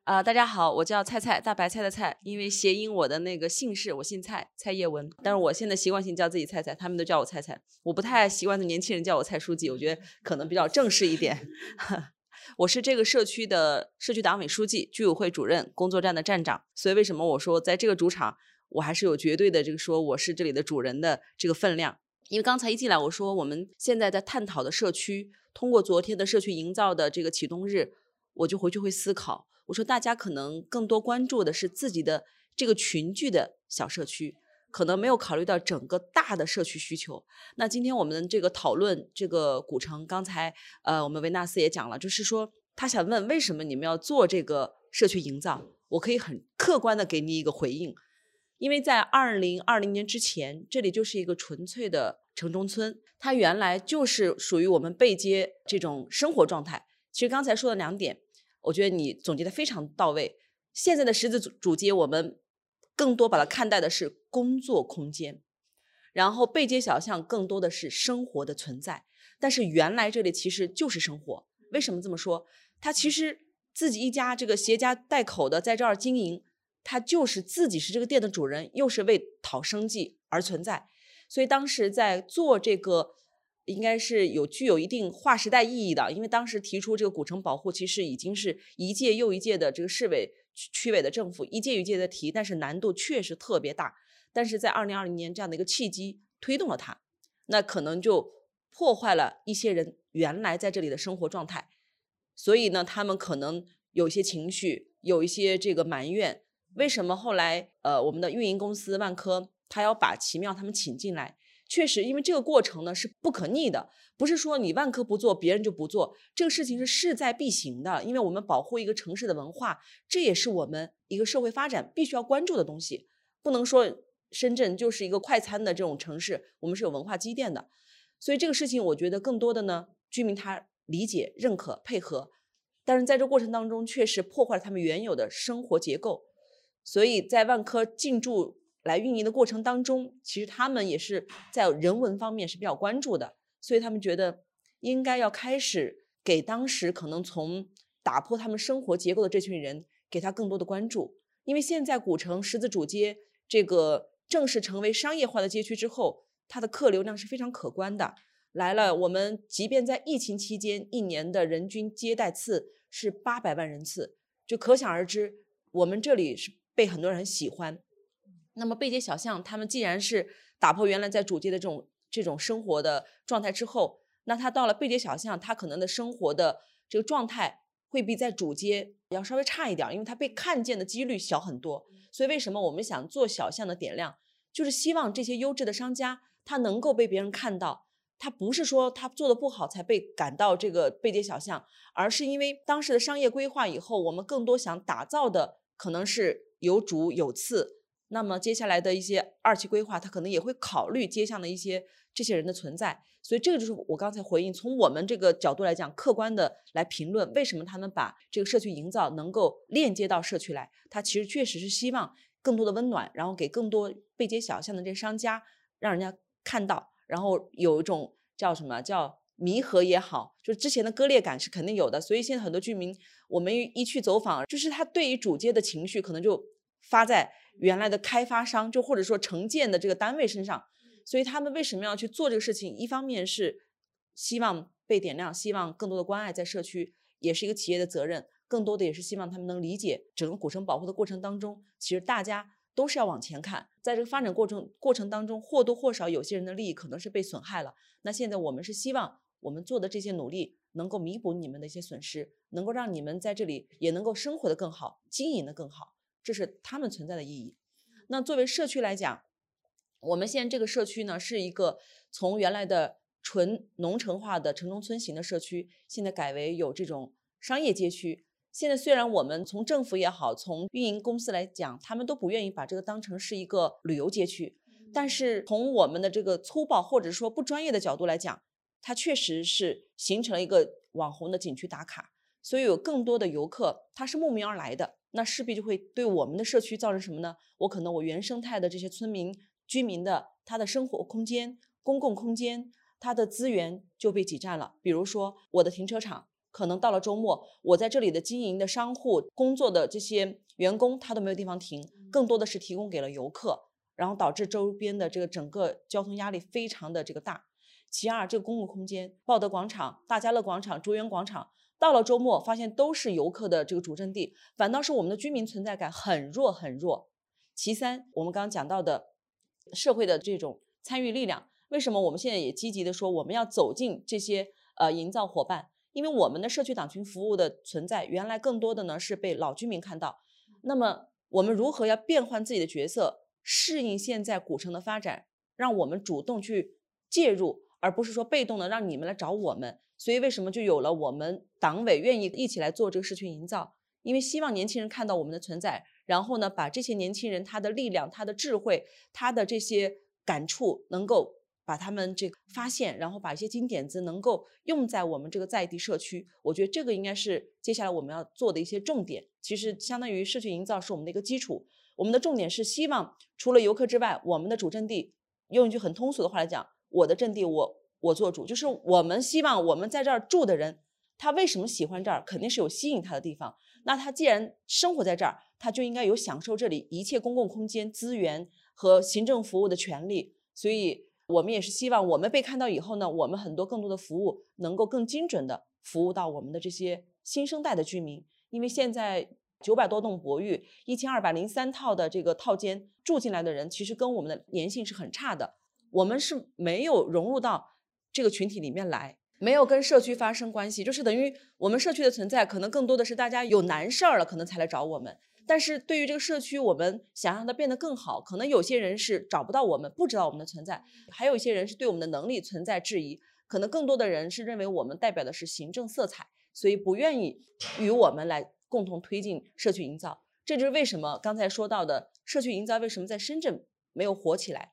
啊，大家好，我叫菜菜，大白菜的菜，因为谐音我的那个姓氏，我姓蔡，蔡叶文。但是我现在习惯性叫自己菜菜，他们都叫我菜菜，我不太习惯的年轻人叫我蔡书记，我觉得可能比较正式一点。我是这个社区的社区党委书记、居委会主任、工作站的站长，所以为什么我说在这个主场，我还是有绝对的这个说我是这里的主人的这个分量。因为刚才一进来我说我们现在在探讨的社区，通过昨天的社区营造的这个启动日，我就回去会思考。我说，大家可能更多关注的是自己的这个群聚的小社区，可能没有考虑到整个大的社区需求。那今天我们这个讨论这个古城，刚才呃，我们维纳斯也讲了，就是说他想问为什么你们要做这个社区营造？我可以很客观的给你一个回应，因为在二零二零年之前，这里就是一个纯粹的城中村，它原来就是属于我们背街这种生活状态。其实刚才说的两点。我觉得你总结的非常到位。现在的十字主街，我们更多把它看待的是工作空间，然后背街小巷更多的是生活的存在。但是原来这里其实就是生活。为什么这么说？他其实自己一家这个携家带口的在这儿经营，他就是自己是这个店的主人，又是为讨生计而存在。所以当时在做这个。应该是有具有一定划时代意义的，因为当时提出这个古城保护，其实已经是一届又一届的这个市委、区委的政府一届一届的提，但是难度确实特别大。但是在二零二零年这样的一个契机推动了它，那可能就破坏了一些人原来在这里的生活状态，所以呢，他们可能有一些情绪，有一些这个埋怨。为什么后来呃，我们的运营公司万科他要把奇妙他们请进来？确实，因为这个过程呢是不可逆的，不是说你万科不做，别人就不做，这个事情是势在必行的。因为我们保护一个城市的文化，这也是我们一个社会发展必须要关注的东西。不能说深圳就是一个快餐的这种城市，我们是有文化积淀的。所以这个事情，我觉得更多的呢，居民他理解、认可、配合，但是在这过程当中，确实破坏了他们原有的生活结构。所以在万科进驻。来运营的过程当中，其实他们也是在人文方面是比较关注的，所以他们觉得应该要开始给当时可能从打破他们生活结构的这群人给他更多的关注。因为现在古城十字主街这个正式成为商业化的街区之后，它的客流量是非常可观的。来了，我们即便在疫情期间，一年的人均接待次是八百万人次，就可想而知，我们这里是被很多人喜欢。那么背街小巷，他们既然是打破原来在主街的这种这种生活的状态之后，那他到了背街小巷，他可能的生活的这个状态会比在主街要稍微差一点，因为他被看见的几率小很多。所以为什么我们想做小巷的点亮，就是希望这些优质的商家他能够被别人看到，他不是说他做的不好才被赶到这个背街小巷，而是因为当时的商业规划以后，我们更多想打造的可能是有主有次。那么接下来的一些二期规划，他可能也会考虑街巷的一些这些人的存在。所以这个就是我刚才回应，从我们这个角度来讲，客观的来评论为什么他们把这个社区营造能够链接到社区来，他其实确实是希望更多的温暖，然后给更多背街小巷的这些商家，让人家看到，然后有一种叫什么叫弥合也好，就是之前的割裂感是肯定有的。所以现在很多居民，我们一去走访，就是他对于主街的情绪可能就发在原来的开发商，就或者说承建的这个单位身上。所以他们为什么要去做这个事情？一方面是希望被点亮，希望更多的关爱在社区，也是一个企业的责任。更多的也是希望他们能理解，整个古城保护的过程当中，其实大家都是要往前看。在这个发展过程过程当中，或多或少有些人的利益可能是被损害了。那现在我们是希望我们做的这些努力能够弥补你们的一些损失，能够让你们在这里也能够生活的更好，经营的更好，这是他们存在的意义。那作为社区来讲，我们现在这个社区呢，是一个从原来的纯农城化的城中村型的社区，现在改为有这种商业街区。现在虽然我们从政府也好，从运营公司来讲，他们都不愿意把这个当成是一个旅游街区，但是从我们的这个粗暴或者说不专业的角度来讲，它确实是形成了一个网红的景区打卡，所以有更多的游客他是慕名而来的，那势必就会对我们的社区造成什么呢？我可能我原生态的这些村民。居民的他的生活空间、公共空间，他的资源就被挤占了。比如说，我的停车场可能到了周末，我在这里的经营的商户、工作的这些员工，他都没有地方停，更多的是提供给了游客，然后导致周边的这个整个交通压力非常的这个大。其二，这个公共空间，报德广场、大家乐广场、卓园广场，到了周末发现都是游客的这个主阵地，反倒是我们的居民存在感很弱很弱。其三，我们刚刚讲到的。社会的这种参与力量，为什么我们现在也积极的说我们要走进这些呃营造伙伴？因为我们的社区党群服务的存在，原来更多的呢是被老居民看到。那么我们如何要变换自己的角色，适应现在古城的发展，让我们主动去介入，而不是说被动的让你们来找我们。所以为什么就有了我们党委愿意一起来做这个社区营造？因为希望年轻人看到我们的存在。然后呢，把这些年轻人他的力量、他的智慧、他的这些感触，能够把他们这个发现，然后把一些金点子能够用在我们这个在地社区。我觉得这个应该是接下来我们要做的一些重点。其实相当于社区营造是我们的一个基础。我们的重点是希望除了游客之外，我们的主阵地，用一句很通俗的话来讲，我的阵地我我做主，就是我们希望我们在这儿住的人，他为什么喜欢这儿，肯定是有吸引他的地方。那他既然生活在这儿，他就应该有享受这里一切公共空间资源和行政服务的权利。所以，我们也是希望我们被看到以后呢，我们很多更多的服务能够更精准的服务到我们的这些新生代的居民。因为现在九百多栋博寓，一千二百零三套的这个套间住进来的人，其实跟我们的粘性是很差的。我们是没有融入到这个群体里面来。没有跟社区发生关系，就是等于我们社区的存在，可能更多的是大家有难事儿了，可能才来找我们。但是对于这个社区，我们想让它变得更好，可能有些人是找不到我们，不知道我们的存在；还有一些人是对我们的能力存在质疑。可能更多的人是认为我们代表的是行政色彩，所以不愿意与我们来共同推进社区营造。这就是为什么刚才说到的社区营造为什么在深圳没有火起来。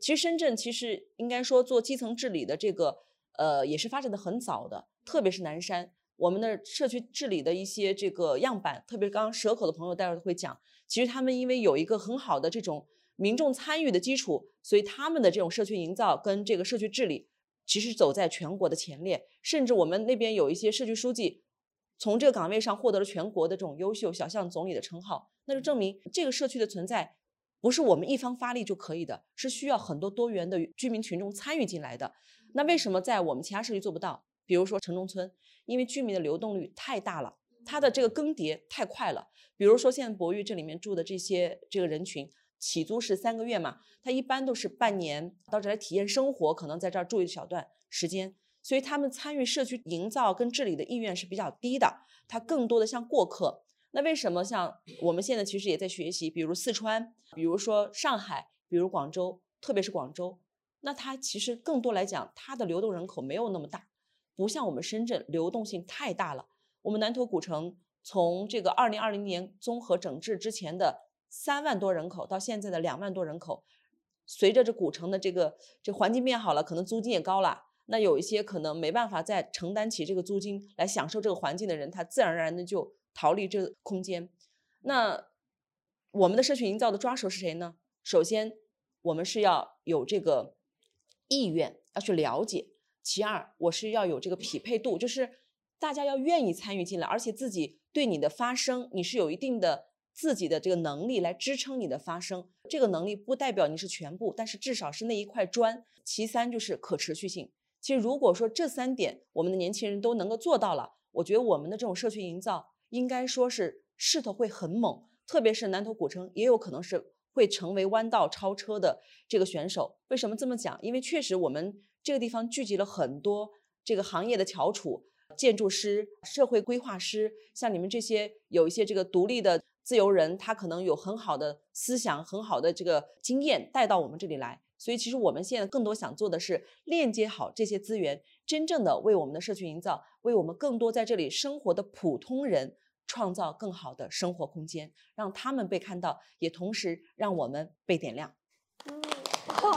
其实深圳其实应该说做基层治理的这个。呃，也是发展的很早的，特别是南山，我们的社区治理的一些这个样板，特别刚蛇口的朋友待会儿会讲，其实他们因为有一个很好的这种民众参与的基础，所以他们的这种社区营造跟这个社区治理，其实走在全国的前列，甚至我们那边有一些社区书记，从这个岗位上获得了全国的这种优秀小巷总理的称号，那就证明这个社区的存在，不是我们一方发力就可以的，是需要很多多元的居民群众参与进来的。那为什么在我们其他社区做不到？比如说城中村，因为居民的流动率太大了，它的这个更迭太快了。比如说现在博玉这里面住的这些这个人群，起租是三个月嘛，他一般都是半年到这来体验生活，可能在这儿住一小段时间，所以他们参与社区营造跟治理的意愿是比较低的，他更多的像过客。那为什么像我们现在其实也在学习，比如四川，比如说上海，比如广州，特别是广州。那它其实更多来讲，它的流动人口没有那么大，不像我们深圳流动性太大了。我们南头古城从这个二零二零年综合整治之前的三万多人口到现在的两万多人口，随着这古城的这个这环境变好了，可能租金也高了。那有一些可能没办法再承担起这个租金来享受这个环境的人，他自然而然的就逃离这个空间。那我们的社区营造的抓手是谁呢？首先，我们是要有这个意愿要去了解；其二，我是要有这个匹配度，就是大家要愿意参与进来，而且自己对你的发声，你是有一定的自己的这个能力来支撑你的发声。这个能力不代表你是全部，但是至少是那一块砖。其三就是可持续性。其实，如果说这三点我们的年轻人都能够做到了，我觉得我们的这种社区营造应该说是势头会很猛。特别是南头古城，也有可能是会成为弯道超车的这个选手。为什么这么讲？因为确实我们这个地方聚集了很多这个行业的翘楚，建筑师、社会规划师，像你们这些有一些这个独立的自由人，他可能有很好的思想、很好的这个经验带到我们这里来。所以，其实我们现在更多想做的是链接好这些资源，真正的为我们的社区营造，为我们更多在这里生活的普通人创造更好的生活空间，让他们被看到，也同时让我们被点亮。嗯，哇！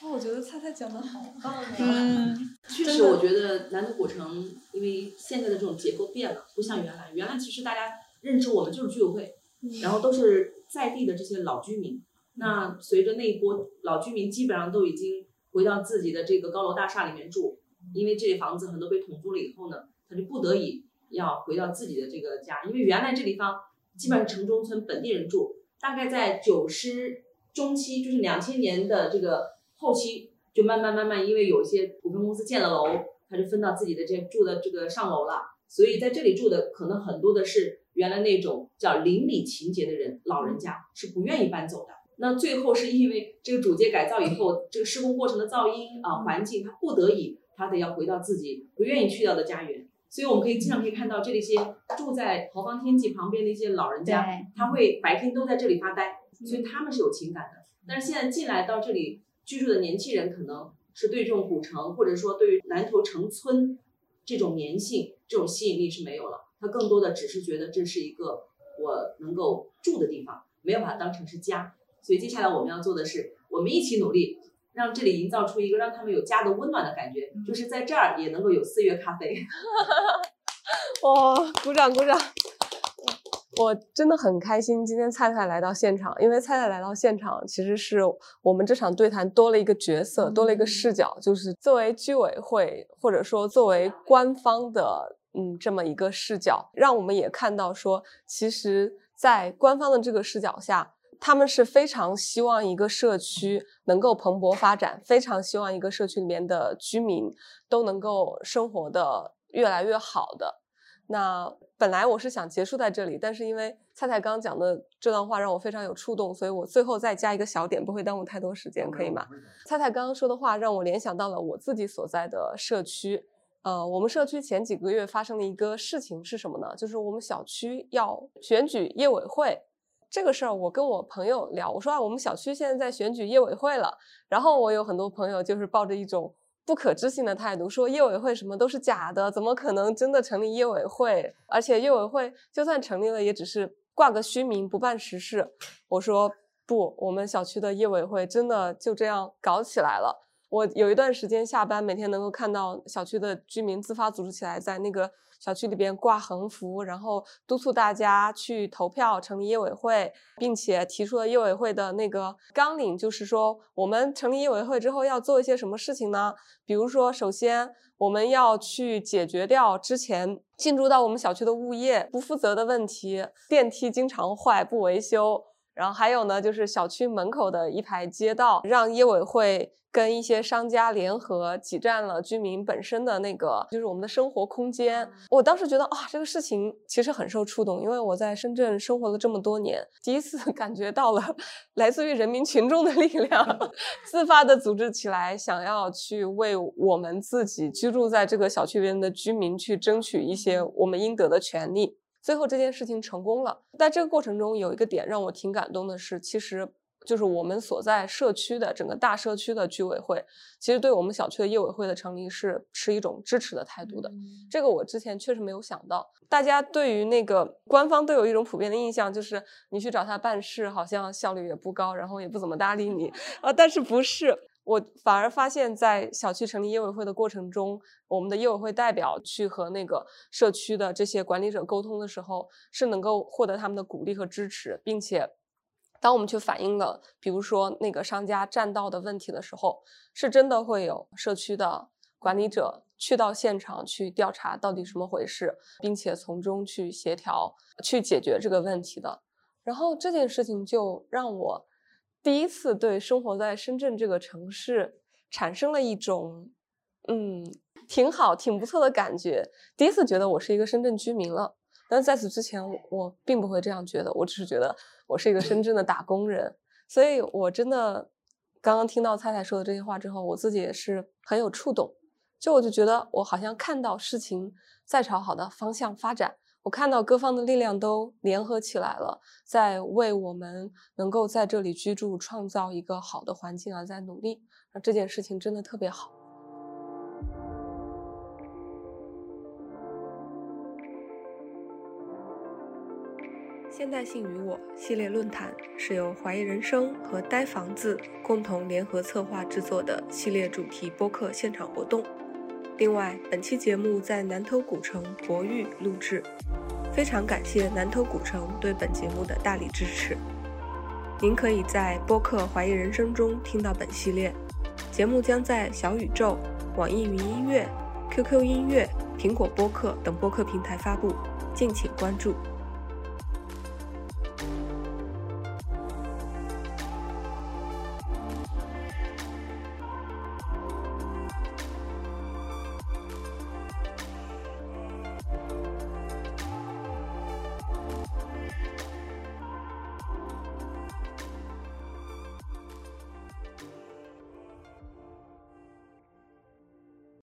哦，我觉得菜菜讲的好棒啊！嗯，确实，我觉得南都古城，因为现在的这种结构变了，不像原来，原来其实大家认知我们就是居委会，然后都是。在地的这些老居民，那随着那一波老居民基本上都已经回到自己的这个高楼大厦里面住，因为这里房子很多被统租了以后呢，他就不得已要回到自己的这个家，因为原来这地方基本上城中村本地人住，大概在九十中期，就是两千年的这个后期，就慢慢慢慢，因为有一些股份公司建了楼，他就分到自己的这住的这个上楼了，所以在这里住的可能很多的是。原来那种叫邻里情节的人，老人家是不愿意搬走的。那最后是因为这个主街改造以后，这个施工过程的噪音啊环境，他不得已，他得要回到自己不愿意去到的家园。所以我们可以经常可以看到这里些住在豪方天际旁边的一些老人家，他会白天都在这里发呆，所以他们是有情感的。但是现在进来到这里居住的年轻人，可能是对这种古城或者说对于南头城村这种粘性、这种吸引力是没有了。他更多的只是觉得这是一个我能够住的地方，没有把它当成是家。所以接下来我们要做的是，我们一起努力，让这里营造出一个让他们有家的温暖的感觉，就是在这儿也能够有四月咖啡。哇，鼓掌鼓掌！我真的很开心，今天菜菜来到现场，因为菜菜来到现场，其实是我们这场对谈多了一个角色，多了一个视角，就是作为居委会或者说作为官方的。嗯，这么一个视角，让我们也看到说，其实，在官方的这个视角下，他们是非常希望一个社区能够蓬勃发展，非常希望一个社区里面的居民都能够生活的越来越好的。那本来我是想结束在这里，但是因为菜菜刚讲的这段话让我非常有触动，所以我最后再加一个小点，不会耽误太多时间，可以吗？菜菜刚刚说的话让我联想到了我自己所在的社区。呃，我们社区前几个月发生的一个事情是什么呢？就是我们小区要选举业委会，这个事儿我跟我朋友聊，我说啊，我们小区现在在选举业委会了。然后我有很多朋友就是抱着一种不可置信的态度，说业委会什么都是假的，怎么可能真的成立业委会？而且业委会就算成立了，也只是挂个虚名，不办实事。我说不，我们小区的业委会真的就这样搞起来了。我有一段时间下班，每天能够看到小区的居民自发组织起来，在那个小区里边挂横幅，然后督促大家去投票成立业委会，并且提出了业委会的那个纲领，就是说我们成立业委会之后要做一些什么事情呢？比如说，首先我们要去解决掉之前进驻到我们小区的物业不负责的问题，电梯经常坏不维修，然后还有呢，就是小区门口的一排街道，让业委会。跟一些商家联合挤占了居民本身的那个，就是我们的生活空间。我当时觉得啊，这个事情其实很受触动，因为我在深圳生活了这么多年，第一次 感觉到了 来自于人民群众的力量，自发的组织起来，想要去为我们自己居住在这个小区边的居民去争取一些我们应得的权利。最后这件事情成功了，在这个过程中有一个点让我挺感动的是，其实。就是我们所在社区的整个大社区的居委会，其实对我们小区的业委会的成立是持一种支持的态度的。这个我之前确实没有想到。大家对于那个官方都有一种普遍的印象，就是你去找他办事，好像效率也不高，然后也不怎么搭理你 啊。但是不是？我反而发现，在小区成立业委会的过程中，我们的业委会代表去和那个社区的这些管理者沟通的时候，是能够获得他们的鼓励和支持，并且。当我们去反映了，比如说那个商家占道的问题的时候，是真的会有社区的管理者去到现场去调查到底什么回事，并且从中去协调去解决这个问题的。然后这件事情就让我第一次对生活在深圳这个城市产生了一种嗯挺好、挺不错的感觉。第一次觉得我是一个深圳居民了。但在此之前，我并不会这样觉得，我只是觉得我是一个深圳的打工人，所以我真的刚刚听到蔡蔡说的这些话之后，我自己也是很有触动，就我就觉得我好像看到事情在朝好的方向发展，我看到各方的力量都联合起来了，在为我们能够在这里居住创造一个好的环境而在努力，那这件事情真的特别好。现代性与我系列论坛是由怀疑人生和呆房子共同联合策划制作的系列主题播客现场活动。另外，本期节目在南头古城博玉录制，非常感谢南头古城对本节目的大力支持。您可以在播客怀疑人生中听到本系列节目，将在小宇宙、网易云音乐、QQ 音乐、苹果播客等播客平台发布，敬请关注。